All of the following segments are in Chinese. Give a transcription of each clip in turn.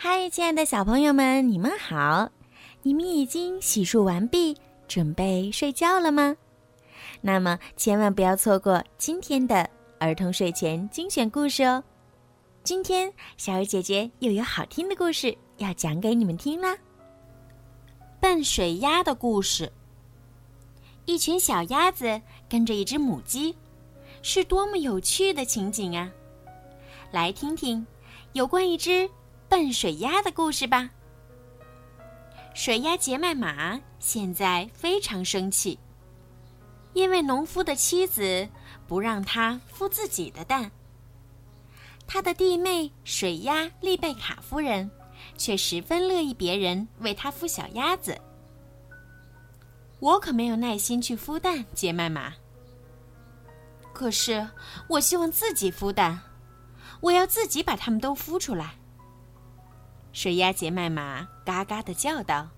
嗨，亲爱的小朋友们，你们好！你们已经洗漱完毕，准备睡觉了吗？那么千万不要错过今天的儿童睡前精选故事哦！今天小鱼姐姐又有好听的故事要讲给你们听啦。笨水鸭的故事。一群小鸭子跟着一只母鸡，是多么有趣的情景啊！来听听有关一只。笨水鸭的故事吧。水鸭杰麦马现在非常生气，因为农夫的妻子不让他孵自己的蛋。他的弟妹水鸭丽贝卡夫人却十分乐意别人为他孵小鸭子。我可没有耐心去孵蛋，杰麦马。可是我希望自己孵蛋，我要自己把它们都孵出来。水鸭杰麦马嘎嘎的叫道：“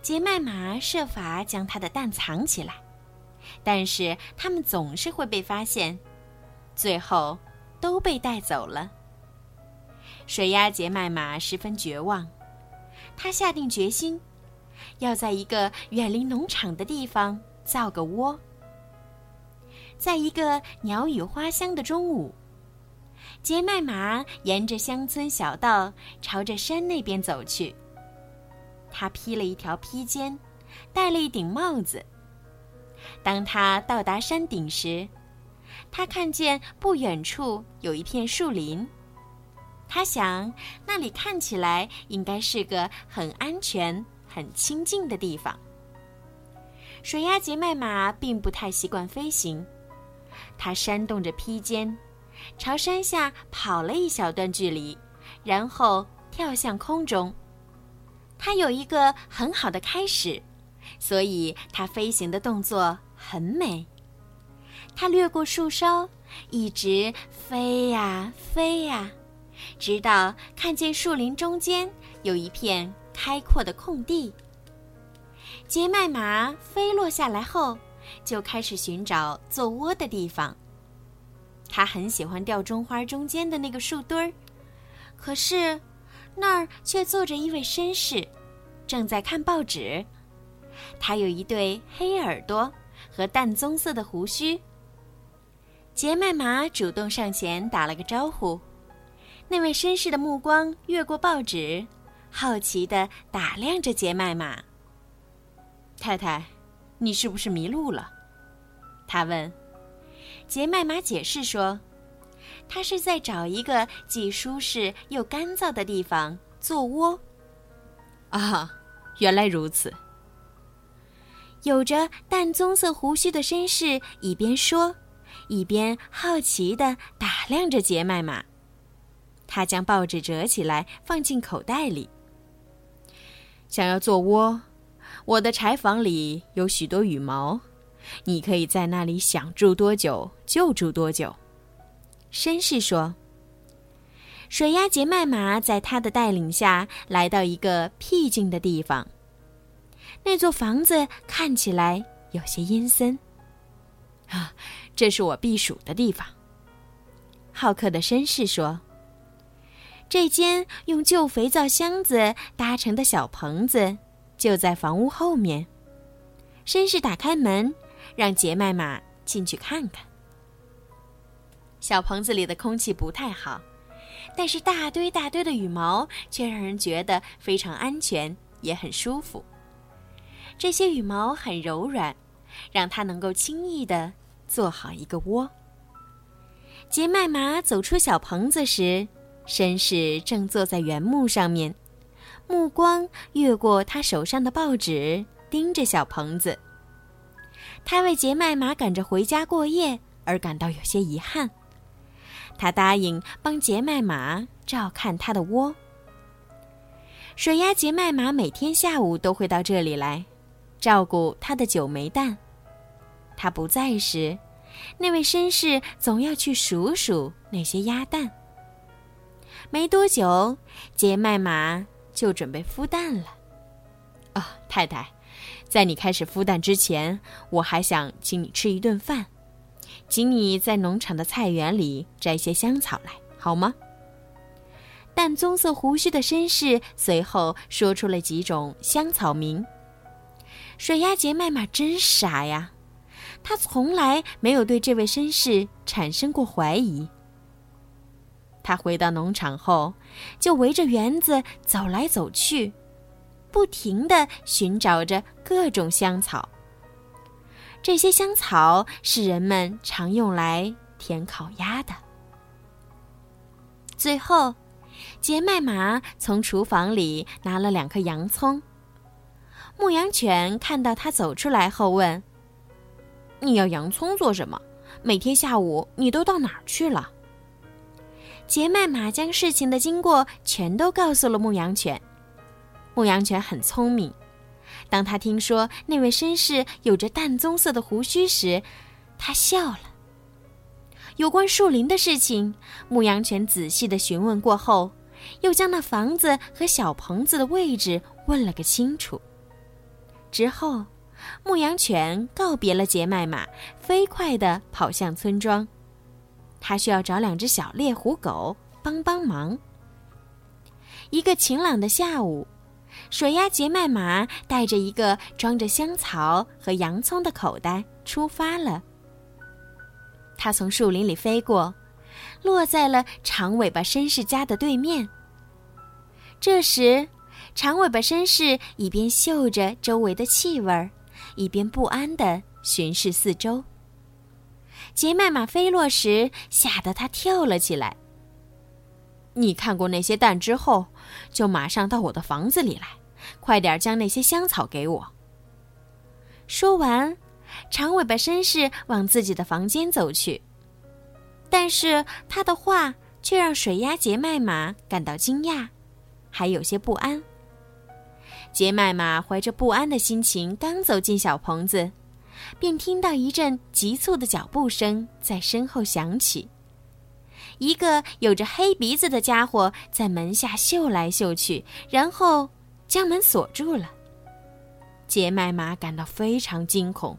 杰麦马设法将它的蛋藏起来，但是它们总是会被发现，最后都被带走了。”水鸭杰麦马十分绝望，他下定决心，要在一个远离农场的地方造个窝。在一个鸟语花香的中午。杰麦马沿着乡村小道朝着山那边走去。他披了一条披肩，戴了一顶帽子。当他到达山顶时，他看见不远处有一片树林。他想，那里看起来应该是个很安全、很清静的地方。水鸭杰麦马并不太习惯飞行，他扇动着披肩。朝山下跑了一小段距离，然后跳向空中。它有一个很好的开始，所以它飞行的动作很美。它掠过树梢，一直飞呀飞呀，直到看见树林中间有一片开阔的空地。杰麦马飞落下来后，就开始寻找做窝的地方。他很喜欢吊钟花中间的那个树墩儿，可是那儿却坐着一位绅士，正在看报纸。他有一对黑耳朵和淡棕色的胡须。杰麦玛主动上前打了个招呼，那位绅士的目光越过报纸，好奇地打量着杰麦玛。太太，你是不是迷路了？他问。杰麦玛解释说：“他是在找一个既舒适又干燥的地方做窝。”啊，原来如此。有着淡棕色胡须的绅士一边说，一边好奇地打量着杰麦玛。他将报纸折起来放进口袋里。想要做窝，我的柴房里有许多羽毛。你可以在那里想住多久就住多久，绅士说。水鸭杰麦马在他的带领下来到一个僻静的地方。那座房子看起来有些阴森。啊，这是我避暑的地方。好客的绅士说。这间用旧肥皂箱子搭成的小棚子就在房屋后面。绅士打开门。让杰麦马进去看看。小棚子里的空气不太好，但是大堆大堆的羽毛却让人觉得非常安全，也很舒服。这些羽毛很柔软，让它能够轻易地做好一个窝。杰麦马走出小棚子时，绅士正坐在原木上面，目光越过他手上的报纸，盯着小棚子。他为杰麦马赶着回家过夜而感到有些遗憾。他答应帮杰麦马照看他的窝。水鸭杰麦马每天下午都会到这里来，照顾他的九枚蛋。他不在时，那位绅士总要去数数那些鸭蛋。没多久，杰麦马就准备孵蛋了。啊，太太。在你开始孵蛋之前，我还想请你吃一顿饭，请你在农场的菜园里摘些香草来，好吗？淡棕色胡须的绅士随后说出了几种香草名。水鸭杰麦玛真傻呀，他从来没有对这位绅士产生过怀疑。他回到农场后，就围着园子走来走去，不停地寻找着各种香草。这些香草是人们常用来填烤鸭的。最后，杰麦玛从厨房里拿了两颗洋葱。牧羊犬看到他走出来后问：“你要洋葱做什么？每天下午你都到哪儿去了？”杰麦玛将事情的经过全都告诉了牧羊犬。牧羊犬很聪明，当他听说那位绅士有着淡棕色的胡须时，他笑了。有关树林的事情，牧羊犬仔细的询问过后，又将那房子和小棚子的位置问了个清楚。之后，牧羊犬告别了杰麦玛，飞快地跑向村庄。他需要找两只小猎狐狗帮帮忙。一个晴朗的下午，水鸭杰麦玛带着一个装着香草和洋葱的口袋出发了。它从树林里飞过，落在了长尾巴绅士家的对面。这时，长尾巴绅士一边嗅着周围的气味儿，一边不安地巡视四周。杰麦玛飞落时，吓得他跳了起来。你看过那些蛋之后，就马上到我的房子里来，快点将那些香草给我。说完，长尾巴绅士往自己的房间走去。但是他的话却让水鸭杰麦玛感到惊讶，还有些不安。杰麦玛怀着不安的心情刚走进小棚子，便听到一阵急促的脚步声在身后响起。一个有着黑鼻子的家伙在门下嗅来嗅去，然后将门锁住了。杰麦玛感到非常惊恐。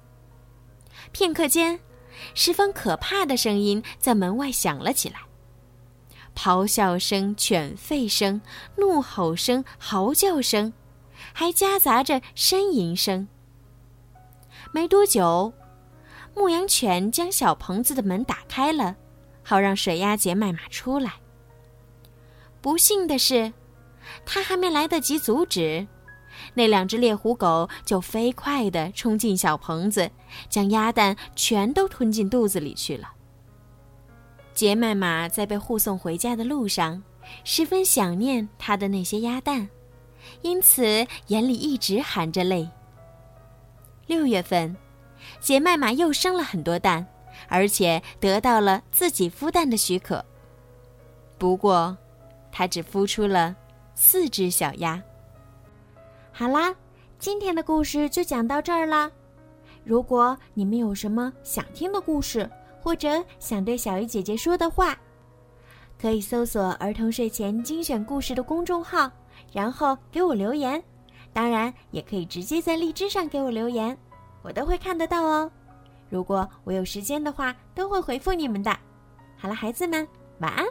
片刻间，十分可怕的声音在门外响了起来：咆哮声、犬吠声、怒吼声、嚎叫声。还夹杂着呻吟声。没多久，牧羊犬将小棚子的门打开了，好让水鸭杰麦玛出来。不幸的是，他还没来得及阻止，那两只猎狐狗就飞快地冲进小棚子，将鸭蛋全都吞进肚子里去了。杰麦玛在被护送回家的路上，十分想念他的那些鸭蛋。因此，眼里一直含着泪。六月份，杰麦玛又生了很多蛋，而且得到了自己孵蛋的许可。不过，它只孵出了四只小鸭。好啦，今天的故事就讲到这儿啦。如果你们有什么想听的故事，或者想对小鱼姐姐说的话，可以搜索“儿童睡前精选故事”的公众号。然后给我留言，当然也可以直接在荔枝上给我留言，我都会看得到哦。如果我有时间的话，都会回复你们的。好了，孩子们，晚安。